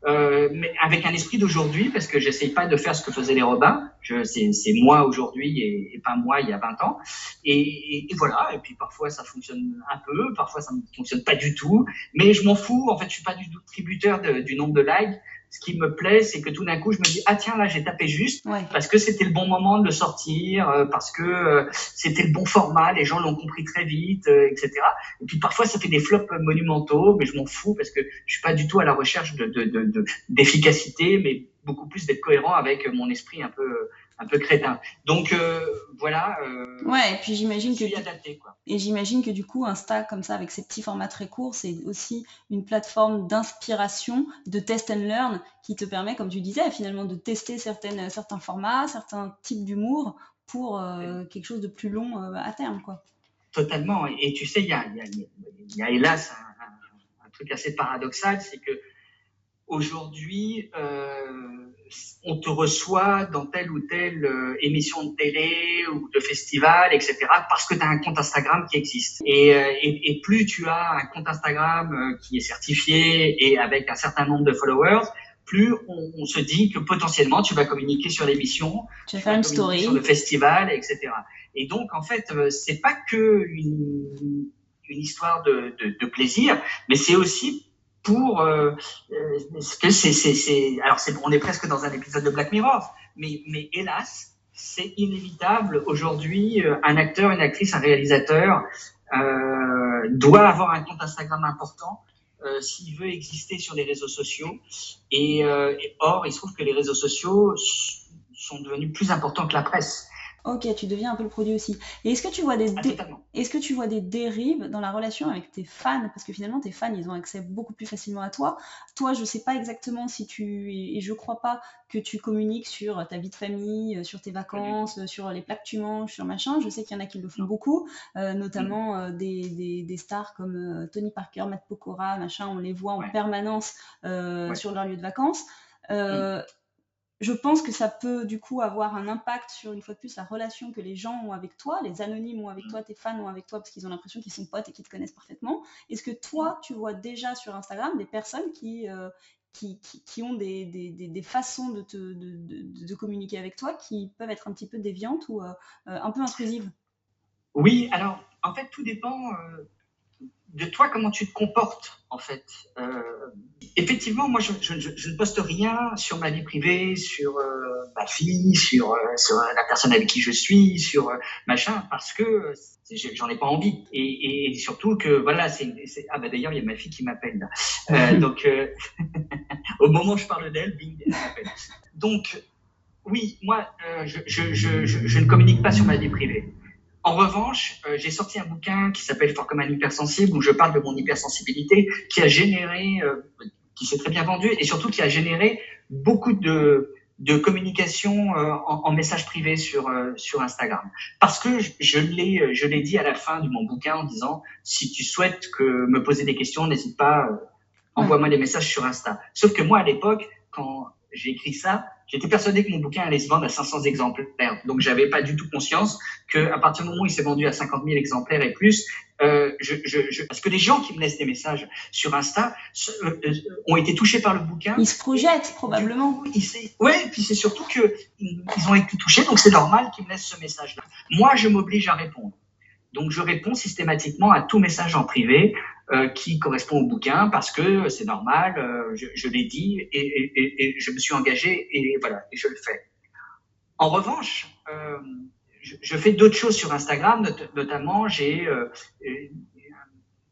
Euh, mais avec un esprit d'aujourd'hui, parce que j'essaye pas de faire ce que faisaient les Robins. C'est moi aujourd'hui et, et, pas moi il y a 20 ans. Et, et, voilà. Et puis parfois ça fonctionne un peu, parfois ça ne fonctionne pas du tout. Mais je m'en fous. En fait, je suis pas du tout tributaire du nombre de likes ce qui me plaît, c'est que tout d'un coup, je me dis ah tiens là j'ai tapé juste parce que c'était le bon moment de le sortir, euh, parce que euh, c'était le bon format, les gens l'ont compris très vite, euh, etc. Et puis parfois ça fait des flops monumentaux, mais je m'en fous parce que je suis pas du tout à la recherche de d'efficacité, de, mais beaucoup plus d'être cohérent avec mon esprit un peu un peu crétin. Donc euh, voilà. Euh, ouais, et puis j'imagine que adapté, quoi. et j'imagine que du coup Insta comme ça avec ses petits formats très courts, c'est aussi une plateforme d'inspiration, de test and learn qui te permet, comme tu disais, finalement de tester certaines certains formats, certains types d'humour pour euh, quelque chose de plus long à terme, quoi. Totalement. Et, tu sais, il y a, y, a, y a, hélas un, un truc assez paradoxal, c'est que aujourd'hui, euh, on te reçoit dans telle ou telle euh, émission de télé ou de festival, etc., parce que tu as un compte Instagram qui existe. Et, euh, et, et, plus tu as un compte Instagram euh, qui est certifié et avec un certain nombre de followers, plus on, on se dit que potentiellement tu vas communiquer sur l'émission, tu vas faire une story, sur le festival, etc. Et donc en fait, c'est pas que une, une histoire de, de, de plaisir, mais c'est aussi pour euh, euh que c'est c'est alors c'est on est presque dans un épisode de Black Mirror mais mais hélas c'est inévitable aujourd'hui euh, un acteur une actrice un réalisateur euh, doit avoir un compte Instagram important euh, s'il veut exister sur les réseaux sociaux. Et, et, or il se trouve que les réseaux sociaux sont devenus plus importants que la presse Ok, tu deviens un peu le produit aussi. Et est-ce que tu vois des ah, est-ce que tu vois des dérives dans la relation avec tes fans? Parce que finalement tes fans ils ont accès beaucoup plus facilement à toi. Toi, je sais pas exactement si tu et je crois pas que tu communiques sur ta vie de famille, euh, sur tes vacances, sur les plats que tu manges, sur machin. Je sais qu'il y en a qui le font beaucoup, euh, notamment euh, des, des, des, stars comme Tony Parker, Matt Pokora, machin. On les voit en permanence sur leur lieu de vacances. Euh, je pense que ça peut du coup avoir un impact sur une fois de plus la relation que les gens ont avec toi, les anonymes ont avec toi, tes fans ont avec toi parce qu'ils ont l'impression qu'ils sont potes et qu'ils te connaissent parfaitement. Est-ce que toi, tu vois déjà sur Instagram des personnes qui, euh, qui, qui, ont des, des, des, façons de, te, de, de, communiquer avec toi qui peuvent être un petit peu déviantes ou euh, euh, un peu intrusives? Oui, alors en fait, tout dépend de toi, comment tu te comportes, en fait. Euh, effectivement, moi, je, je, je, ne poste rien sur ma vie privée, sur euh, ma fille, sur, euh, sur, la personne avec qui je suis, sur machin, parce que j'en ai pas envie. Et, et, surtout que, voilà, c'est... Ah bah d'ailleurs, il y a ma fille qui m'appelle. donc, au moment où je parle d'elle, bing, elle m'appelle. Donc, oui, moi, je, je ne communique pas sur ma vie privée. En revanche, euh, j'ai sorti un bouquin qui s'appelle Fort comme un hypersensible où je parle de mon hypersensibilité qui a généré, euh, qui s'est très bien vendu et surtout qui a généré beaucoup de, de communication euh, en, en, message privé sur, sur Instagram. Parce que je, l'ai, je l'ai dit à la fin de mon bouquin en disant si tu souhaites que me poser des questions, n'hésite pas, envoie-moi des messages sur Insta. Sauf que moi, à l'époque, quand j'ai écrit ça, j'étais persuadé que mon bouquin allait se vendre à 500 exemplaires. Donc, j'avais pas du tout conscience que à partir du moment où il s'est vendu à 50 000 exemplaires et plus, euh, je, je, je, parce que les gens qui me laissent des messages sur Insta euh, euh, ont été touchés par le bouquin. Ils se projettent probablement. Oui, ouais, puis c'est surtout que ils ont été touchés, donc c'est normal qu'ils me laissent ce message-là. Moi, je m'oblige à répondre. Donc, je réponds systématiquement à tout message en privé qui correspond au bouquin parce que c'est normal, euh, je, je l'ai dit et, et, et, je me suis engagé et voilà, et je le fais. En revanche, euh, je, je, fais d'autres choses sur Instagram, notamment j'ai euh,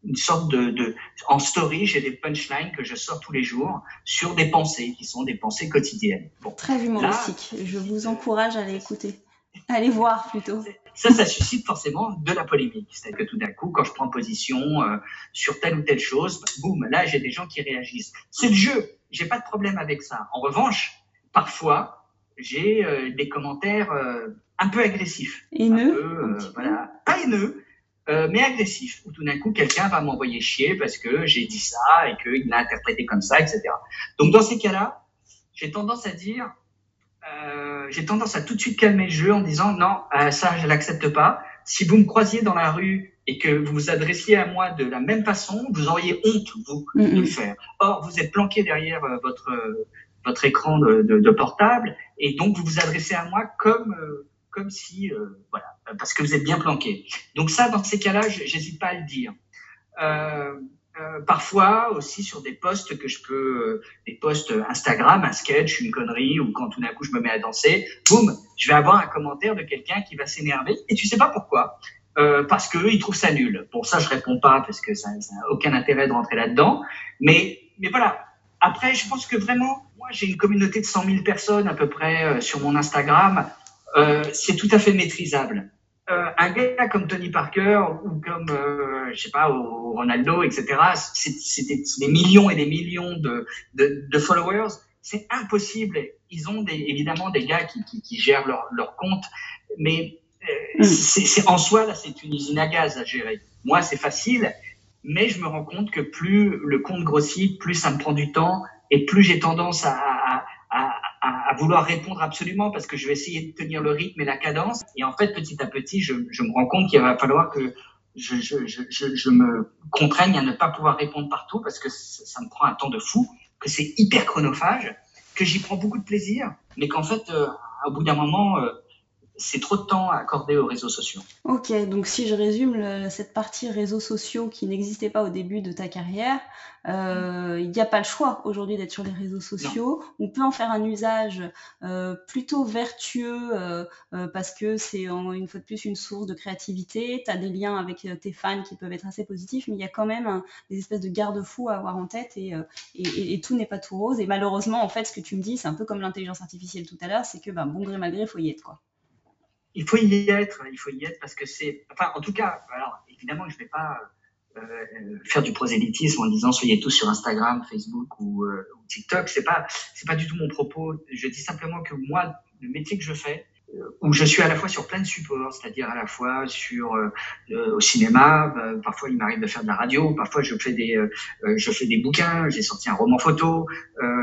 une sorte de, de en story, j'ai des punchlines que je sors tous les jours sur des pensées qui sont des pensées quotidiennes. Bon, Très humoristique. je vous encourage à aller écouter. Allez voir plutôt. Ça, ça suscite forcément de la polémique. C'est-à-dire que tout d'un coup, quand je prends position euh, sur telle ou telle chose, boum, là, j'ai des gens qui réagissent. C'est le jeu. J'ai pas de problème avec ça. En revanche, parfois, j'ai euh, des commentaires euh, un peu agressifs. Haineux. voilà. Pas haineux, mais agressifs. Où tout d'un coup, quelqu'un va m'envoyer chier parce que j'ai dit ça et qu'il l'a interprété comme ça, etc. Donc, dans ces cas-là, j'ai tendance à dire, euh, j'ai tendance à tout de suite calmer le jeu en disant non, euh, ça je l'accepte pas. Si vous me croisiez dans la rue et que vous vous adressiez à moi de la même façon, vous auriez honte, vous, de le faire. Or, vous êtes planqué derrière euh, votre, votre écran de, de, de, portable, et donc vous vous adressez à moi comme, euh, comme si, voilà, parce que vous êtes bien planqué. Donc ça, dans ces cas-là, j'hésite pas à le dire. Euh, euh, parfois aussi sur des posts que je peux, des posts Instagram, un sketch, une connerie, ou quand tout d'un coup je me mets à danser, boum, je vais avoir un commentaire de quelqu'un qui va s'énerver et tu sais pas pourquoi. Euh, parce que il trouve ça nul. Pour ça, je réponds pas parce que ça n'a aucun intérêt de rentrer là-dedans. Mais, mais voilà. Après, je pense que vraiment, moi, j'ai une communauté de 100 000 personnes à peu près euh, sur mon Instagram. Euh, c'est tout à fait maîtrisable. Euh, un gars comme Tony Parker ou comme, euh, je sais pas, Ronaldo, etc., c'est des millions et des millions de, de, de followers. C'est impossible. Ils ont des, évidemment des gars qui, qui, qui gèrent leur, leur compte, mais euh, mm. c'est en soi, là, c'est une usine à gaz à gérer. Moi, c'est facile, mais je me rends compte que plus le compte grossit, plus ça me prend du temps et plus j'ai tendance à, à, vouloir répondre absolument parce que je vais essayer de tenir le rythme et la cadence. Et en fait, petit à petit, je, je me rends compte qu'il va falloir que je, je, je, je, me contraigne à ne pas pouvoir répondre partout parce que ça, me prend un temps de fou, que c'est hyper chronophage, que j'y prends beaucoup de plaisir, mais qu'en fait, euh, au bout d'un moment, euh, c'est trop de temps accordé aux réseaux sociaux. Ok, donc si je résume cette partie réseaux sociaux qui n'existait pas au début de ta carrière, euh, il n'y a pas le choix aujourd'hui d'être sur les réseaux sociaux. On peut en faire un usage euh, plutôt vertueux euh, parce que c'est une fois de plus une source de créativité. Tu as des liens avec tes fans qui peuvent être assez positifs, mais il y a quand même des espèces de garde-fous à avoir en tête et, et, et tout n'est pas tout rose. Et malheureusement, en fait, ce que tu me dis, c'est un peu comme l'intelligence artificielle tout à l'heure, c'est que ben, bon gré mal gré, il faut y être. quoi il faut y être, il faut y être parce que c'est, enfin, en tout cas, alors évidemment, je vais pas euh, faire du prosélytisme en disant soyez tous sur Instagram, Facebook ou, euh, ou TikTok. C'est pas, c'est pas du tout mon propos. Je dis simplement que moi, le métier que je fais, euh, où je suis à la fois sur plein de supports, c'est-à-dire à la fois sur euh, euh au cinéma, euh, parfois il m'arrive de faire de la radio, parfois je fais des je fais des bouquins, j'ai sorti un roman photo,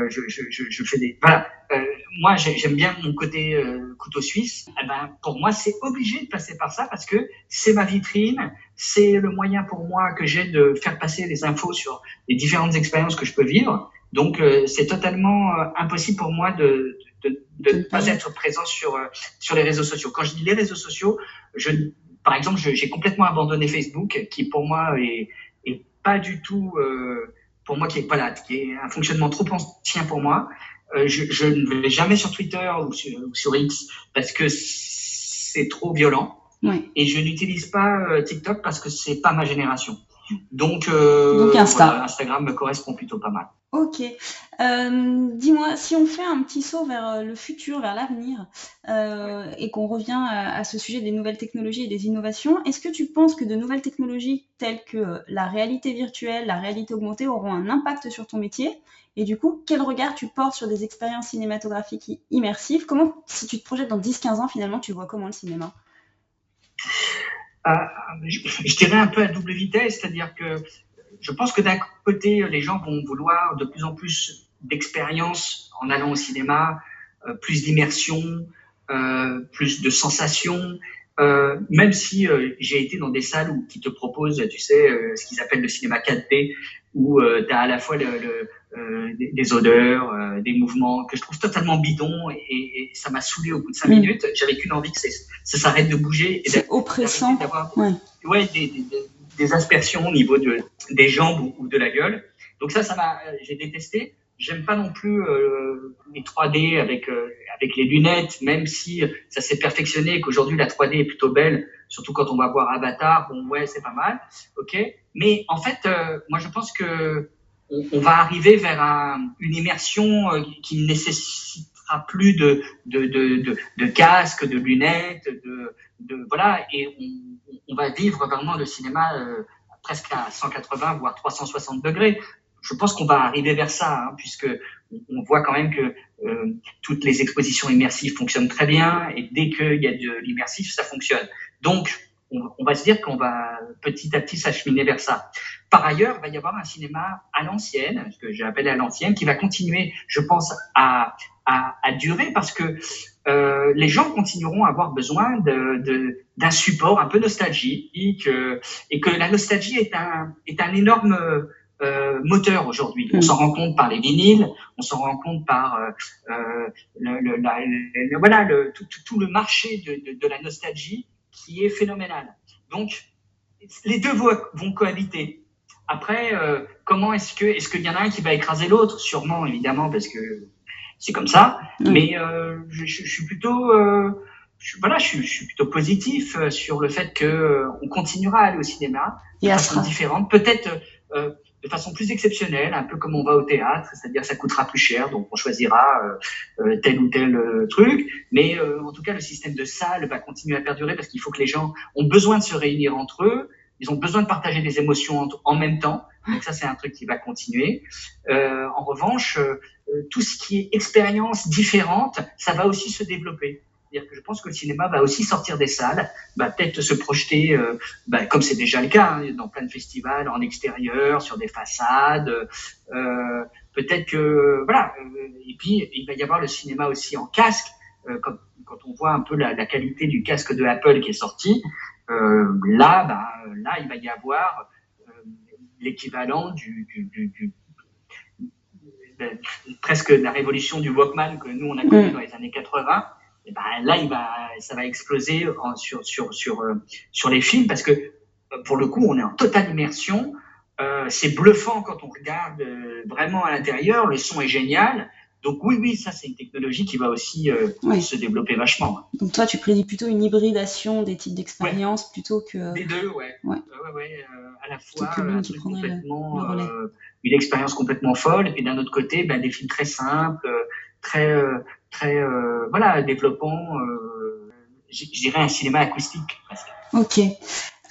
je, je, je, je, fais des voilà. moi j'aime bien mon côté couteau suisse. Eh ben pour moi c'est obligé de passer par ça parce que c'est ma vitrine, c'est le moyen pour moi que j'ai de faire passer les infos sur les différentes expériences que je peux vivre. Donc c'est totalement impossible pour moi de de, ne pas être présent sur, euh, sur les réseaux sociaux. Quand je dis les réseaux sociaux, je, par exemple, j'ai complètement abandonné Facebook, qui pour moi est, est pas du tout, euh, pour moi, qui est, voilà, qui est un fonctionnement trop ancien pour moi. Euh, je, je, ne vais jamais sur Twitter ou sur, ou sur X parce que c'est trop violent. Et je n'utilise pas TikTok parce que c'est pas ma génération. Donc, Donc Instagram me correspond plutôt pas mal. Ok. Euh, dis-moi, si on fait un petit saut vers euh, le futur, vers l'avenir, euh, et qu'on revient à, ce sujet des nouvelles technologies et des innovations, est-ce que tu penses que de nouvelles technologies telles que la réalité virtuelle, la réalité augmentée auront un impact sur ton métier? Et du coup, quel regard tu portes sur des expériences cinématographiques immersives? Comment, si tu te projettes dans 10-15 ans, finalement, tu vois comment le cinéma? Je, dirais un peu à double vitesse, c'est-à-dire que je pense que d'un côté, les gens vont vouloir de plus en plus d'expérience en allant au cinéma, euh, plus d'immersion, euh, plus de sensations. Euh, même si j'ai été dans des salles où, qui te proposent, tu sais, ce qu'ils appellent le cinéma 4D, où tu as à la fois le, le, des, des, odeurs, des mouvements que je trouve totalement bidons, et, et ça m'a saoulé au bout de cinq mm. minutes. J'avais qu'une envie que ça s'arrête de bouger. C'est oppressant. Ouais, ouais des, des, des aspersions au niveau de, des jambes ou, de la gueule. Donc ça, ça m'a, j'ai détesté. J'aime pas non plus euh, les 3D avec euh, avec les lunettes, même si ça s'est perfectionné et qu'aujourd'hui la 3D est plutôt belle, surtout quand on va voir Avatar. Bon ouais, c'est pas mal, ok. Mais en fait, euh, moi je pense que on, va arriver vers un, une immersion euh, qui ne nécessitera plus de de, de, de, de casque, de lunettes, de, de voilà, et on, on va vivre vraiment le cinéma euh, presque à 180 voire 360 degrés. Je pense qu'on va arriver vers ça, hein, puisque on voit quand même que euh, toutes les expositions immersives fonctionnent très bien, et dès qu'il y a de l'immersif, ça fonctionne. Donc, on, va se dire qu'on va petit à petit s'acheminer vers ça. Par ailleurs, il va y avoir un cinéma à l'ancienne, ce que j'ai appelé à l'ancienne, qui va continuer, je pense, à, à, à durer parce que euh, les gens continueront à avoir besoin d'un de, d'un support un peu nostalgique euh, et que la nostalgie est un, est un énorme euh, moteur aujourd'hui. On mm. s'en rend compte par les vinyles, on s'en rend compte par euh, euh le, le, la, le, voilà le, tout, tout, le marché de, de, de, la nostalgie qui est phénoménal. Donc les deux vont, vont cohabiter. Après, euh, comment est-ce que est-ce qu'il y en a un qui va écraser l'autre? Sûrement, évidemment, parce que c'est comme ça. Mm. Mais euh, je, je, je, suis plutôt je, voilà, je, je, suis plutôt positif sur le fait que on continuera à aller au cinéma de façon différente, peut-être euh, de façon plus exceptionnelle, un peu comme on va au théâtre, c'est-à-dire ça coûtera plus cher, donc on choisira euh, euh tel ou tel euh, truc. Mais en tout cas, le système de salle va continuer à perdurer parce qu'il faut que les gens ont besoin de se réunir entre eux, ils ont besoin de partager des émotions en même temps. Donc ça, c'est un truc qui va continuer. en revanche, tout ce qui est expérience différente, ça va aussi se développer. C'est-à-dire que je pense que le cinéma va aussi sortir des salles, va peut-être se projeter, euh, bah, comme c'est déjà le cas, hein, dans plein de festivals, en extérieur, sur des façades. Euh, peut-être que voilà. Euh, et puis il va y avoir le cinéma aussi en casque. Euh, quand, quand, on voit un peu la, la, qualité du casque de Apple qui est sorti, euh, là, bah, là, il va y avoir l'équivalent du, du, du, du presque la révolution du Walkman que nous on a connu mm. dans les années 80 ben là, il va, ça va exploser sur, sur, sur, euh, sur les films parce que euh, pour le coup, on est en totale immersion. Euh, c'est bluffant quand on regarde euh, vraiment à l'intérieur. Le son est génial. Donc oui, oui, ça c'est une technologie qui va aussi euh, oui. se développer vachement. Donc toi, tu prédis plutôt une hybridation des types d'expériences ouais. plutôt que... Les deux, ouais. ouais. ouais, ouais à la fois un truc complètement, le, le une expérience complètement folle, et d'un autre côté, ben, des films très simples, très très euh, voilà développant. Euh, je dirais un cinéma acoustique. Presque. Ok.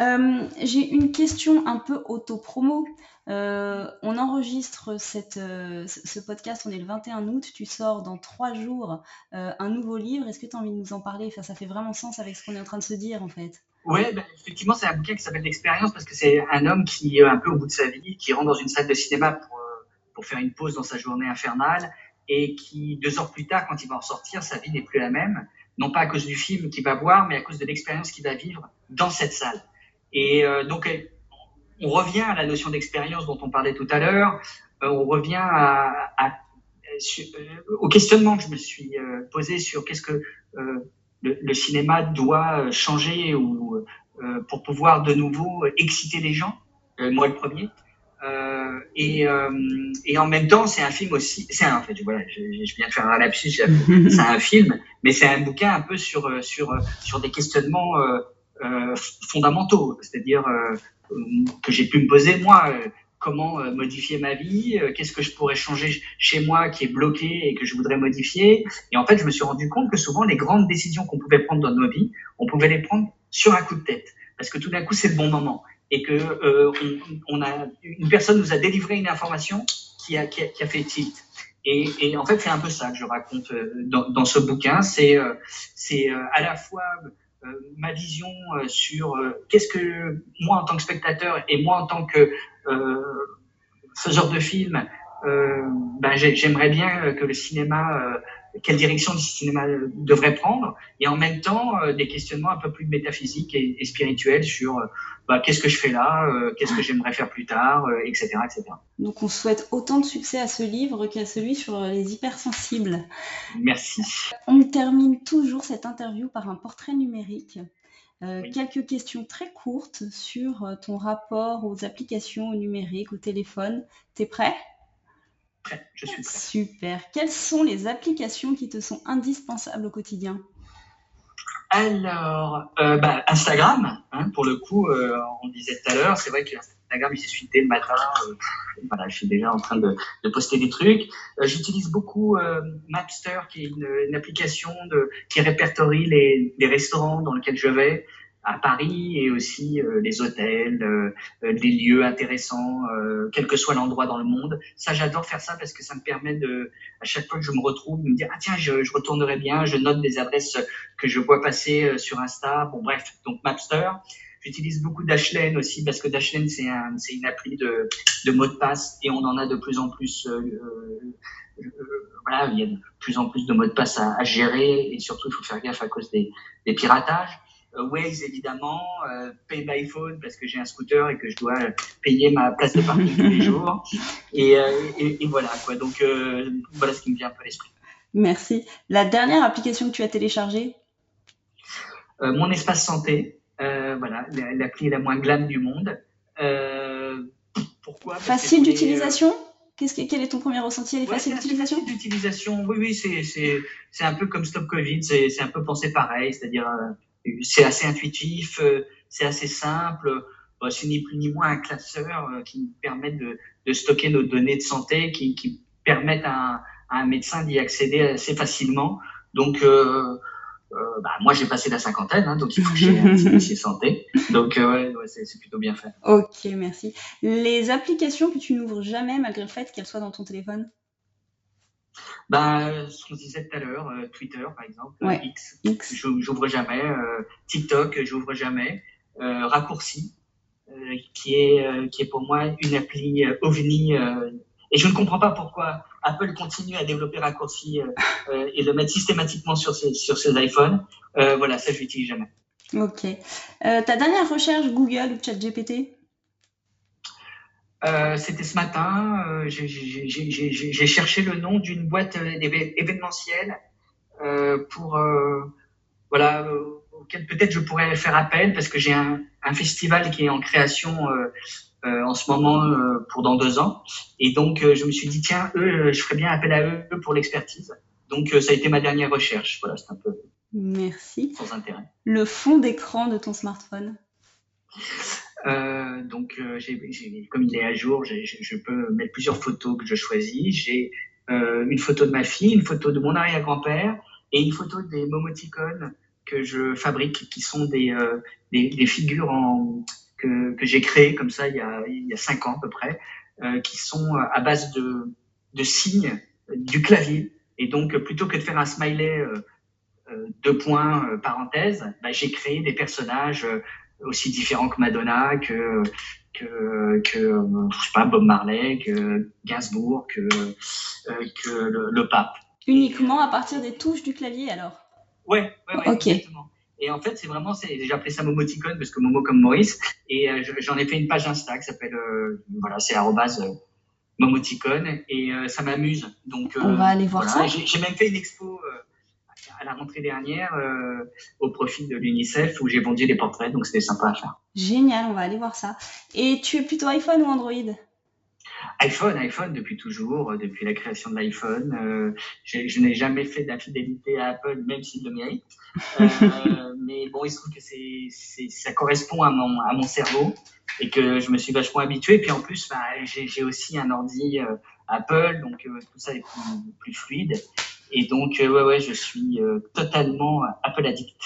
Euh, J'ai une question un peu auto-promo. Euh, on enregistre cette, euh, ce podcast, on est le 21 août, tu sors dans trois jours un nouveau livre. Est-ce que tu as envie de nous en parler? Enfin, Ça fait vraiment sens avec ce qu'on est en train de se dire en fait. Oui, ben, effectivement, c'est un bouquin qui s'appelle L'expérience parce que c'est un homme qui est un peu au bout de sa vie, qui rentre dans une salle de cinéma pour, pour faire une pause dans sa journée infernale et qui, deux heures plus tard, quand il va en sortir, sa vie n'est plus la même, non pas à cause du film qu'il va voir, mais à cause de l'expérience qu'il va vivre dans cette salle. Et euh, donc, on revient à la notion d'expérience dont on parlait tout à l'heure, euh, on revient à, à, euh, au questionnement que je me suis euh, posé sur qu'est-ce que euh, le, le, cinéma doit changer ou pour pouvoir de nouveau exciter les gens, moi le premier. Euh, et, euh, et en même temps, c'est un film aussi. C'est en fait, voilà, je, je viens de faire un lapsus. c'est un film, mais c'est un bouquin un peu sur sur sur des questionnements euh, euh fondamentaux, c'est-à-dire euh, que j'ai pu me poser moi. comment modifier ma vie Qu'est-ce que je pourrais changer chez moi qui est bloqué et que je voudrais modifier Et en fait, je me suis rendu compte que souvent les grandes décisions qu'on pouvait prendre dans nos vies, on pouvait les prendre sur un coup de tête, parce que tout d'un coup, c'est le bon moment et que euh, on, a une personne nous a délivré une information qui a, qui a, qui a fait tilt. Et, et, en fait, c'est un peu ça que je raconte euh, dans, dans ce bouquin. C'est euh, c'est euh, à la fois ma vision sur qu'est-ce que moi en tant que spectateur et moi en tant que faiseur de film, ben j'aimerais bien que le cinéma quelle direction le cinéma devrait prendre, et en même temps euh, des questionnements un peu plus métaphysiques et, et spirituels sur euh, bah, qu'est-ce que je fais là, euh, qu'est-ce que j'aimerais faire plus tard, etc., etc. Donc on souhaite autant de succès à ce livre qu'à celui sur les hypersensibles. Merci. On termine toujours cette interview par un portrait numérique. Euh, oui. Quelques questions très courtes sur ton rapport aux applications, au numérique, au téléphone. T'es prêt? Prêt. Je suis prêt. Super. Quelles sont les applications qui te sont indispensables au quotidien? Alors, euh, bah, Instagram, hein, pour le coup, euh, on disait tout à l'heure, c'est vrai que Instagram, il s'est suité le matin. Euh, voilà, je suis déjà en train de, de poster des trucs. J'utilise beaucoup Mapster, qui est une, une application de, qui répertorie les, les restaurants dans lesquels je vais à Paris et aussi euh, les hôtels, euh, les lieux intéressants, euh, quel que soit l'endroit dans le monde. Ça, j'adore faire ça parce que ça me permet de, à chaque fois que je me retrouve, de me dire ah tiens, je, je retournerai bien, je note des adresses que je vois passer sur Insta. Bon bref, donc Mapster. J'utilise beaucoup Dashlane aussi parce que Dashlane c'est un, une appli de, de mots de passe et on en a de plus en plus. Euh, euh, voilà, il y a de plus en plus de mots de passe à, à gérer et surtout il faut faire gaffe à cause des, des piratages. Euh, Waze évidemment, euh, Pay by Phone parce que j'ai un scooter et que je dois payer ma place de parking tous les jours. Et, euh, et, et, voilà quoi. Donc voilà ce qui me vient un peu à l'esprit. Merci. La dernière application que tu as téléchargée? Mon espace santé. Voilà, l'appli la moins glam du monde. pourquoi? Facile d'utilisation? Quel est ton premier ressenti Elle est ouais, facile d'utilisation? Facile d'utilisation, oui, oui, c'est, un peu comme Stop Covid, c'est, c'est un peu pensé pareil, c'est-à-dire c'est assez intuitif, c'est assez simple. Bon, c'est ni plus ni moins un classeur qui nous permet de, de stocker nos données de santé, qui, qui permettent à un, à un médecin d'y accéder assez facilement. Donc, euh, euh, bah, moi, j'ai passé la cinquantaine, hein, donc il faut que j'ai un petit dossier santé. Donc, euh, ouais c'est plutôt bien fait. Ok, merci. Les applications que tu n'ouvres jamais, malgré le fait qu'elles soient dans ton téléphone? Bah, ce qu'on disait tout à l'heure, euh, Twitter par exemple, ouais. X, X. j'ouvre jamais, euh, TikTok, j'ouvre jamais, euh, Raccourci, qui est qui est pour moi une appli ovni, et je ne comprends pas pourquoi Apple continue à développer Raccourci et le mettre systématiquement sur ses sur ses iPhones. voilà, ça je l'utilise jamais. Ok. ta dernière recherche Google ou ChatGPT? Euh, c'était ce matin. Euh, J'ai cherché le nom d'une boîte événementielle euh, pour voilà auquel peut-être je pourrais faire appel parce que j'ai un, un, festival qui est en création en ce moment pour dans deux ans et donc je me suis dit tiens eux je ferais bien appel à eux pour l'expertise. Donc ça a été ma dernière recherche. Voilà c'est un peu. Merci. Sans intérêt. Le fond d'écran de ton smartphone. Euh, donc, euh, comme il est à jour, je peux mettre plusieurs photos que je choisis. J'ai euh, une photo de ma fille, une photo de mon arrière-grand-père et une photo des momoticons que je fabrique, qui sont des, euh, des, des, figures en, que, que j'ai créées comme ça il y, a, il y a cinq ans à peu près, euh, qui sont à base de, de signes du clavier. Et donc, plutôt que de faire un smiley deux points parenthèse, bah, j'ai créé des personnages aussi différents que Madonna, que que, que je sais pas Bob Marley, que Gainsbourg, que euh, que le, le, pape. Uniquement à partir des touches du clavier alors? Ouais, ouais, ouais okay. exactement. Et en fait, c'est vraiment, j'ai appelé ça Momoticon parce que Momo comme Maurice. Et euh, j'en ai fait une page Insta qui s'appelle, euh, voilà, c'est arrobase euh, Momoticon et euh, ça m'amuse. Donc, on va aller voir voilà. ça. J'ai même fait une expo à la rentrée dernière euh, au profit de l'UNICEF où j'ai vendu des portraits, donc c'était sympa à faire. Génial, on va aller voir ça. Et tu es plutôt iPhone ou Android? iPhone, iPhone depuis toujours, euh, depuis la création de l'iPhone. Euh, je n'ai jamais fait d'infidélité à Apple, même s'il le mérite. Euh, mais bon, il se trouve que c'est, ça correspond à mon, à mon cerveau et que je me suis vachement habitué. Puis en plus, bah, j'ai, aussi un ordi euh, Apple, donc tout ça est plus, plus fluide. Et donc, euh, ouais, ouais, je suis euh, totalement Apple addict.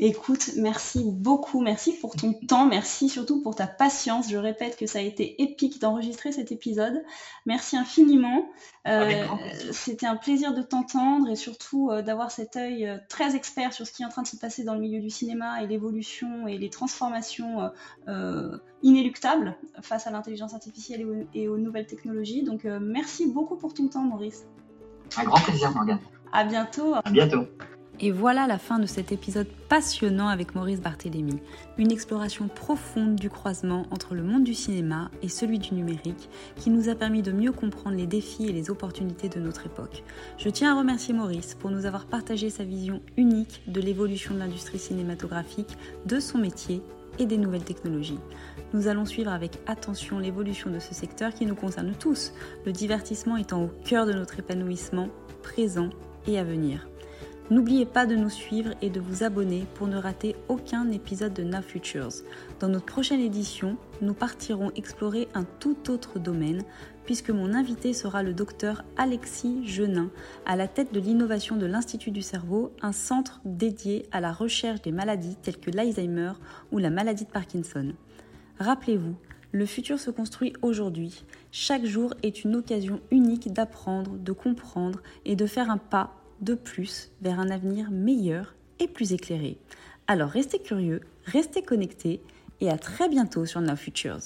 Écoute, merci beaucoup, merci pour ton temps, merci surtout pour ta patience. Je répète que ça a été épique d'enregistrer cet épisode. Merci infiniment. Euh, C'était un plaisir de t'entendre et surtout euh, d'avoir cet œil euh, très expert sur ce qui est en train de se passer dans le milieu du cinéma et l'évolution et les transformations euh, inéluctables face à l'intelligence artificielle et aux, et aux, nouvelles technologies. Donc, merci beaucoup pour ton temps, Maurice. Un grand plaisir, Morgane. À bientôt. À bientôt. Et voilà la fin de cet épisode passionnant avec Maurice Barthélémy. Une exploration profonde du croisement entre le monde du cinéma et celui du numérique qui nous a permis de mieux comprendre les défis et les opportunités de notre époque. Je tiens à remercier Maurice pour nous avoir partagé sa vision unique de l'évolution de l'industrie cinématographique, de son métier et des nouvelles technologies. Nous allons suivre avec attention l'évolution de ce secteur qui nous concerne tous, le divertissement étant au cœur de notre épanouissement présent et à venir. N'oubliez pas de nous suivre et de vous abonner pour ne rater aucun épisode de Now Futures. Dans notre prochaine édition, nous partirons explorer un tout autre domaine puisque mon invité sera le docteur Alexis Genin, à la tête de l'innovation de l'Institut du cerveau, un centre dédié à la recherche des maladies telles que l'Alzheimer ou la maladie de Parkinson. Rappelez-vous, le futur se construit aujourd'hui. Chaque jour est une occasion unique d'apprendre, de comprendre et de faire un pas de plus vers un avenir meilleur et plus éclairé. Alors restez curieux, restez connectés et à très bientôt sur Now Futures.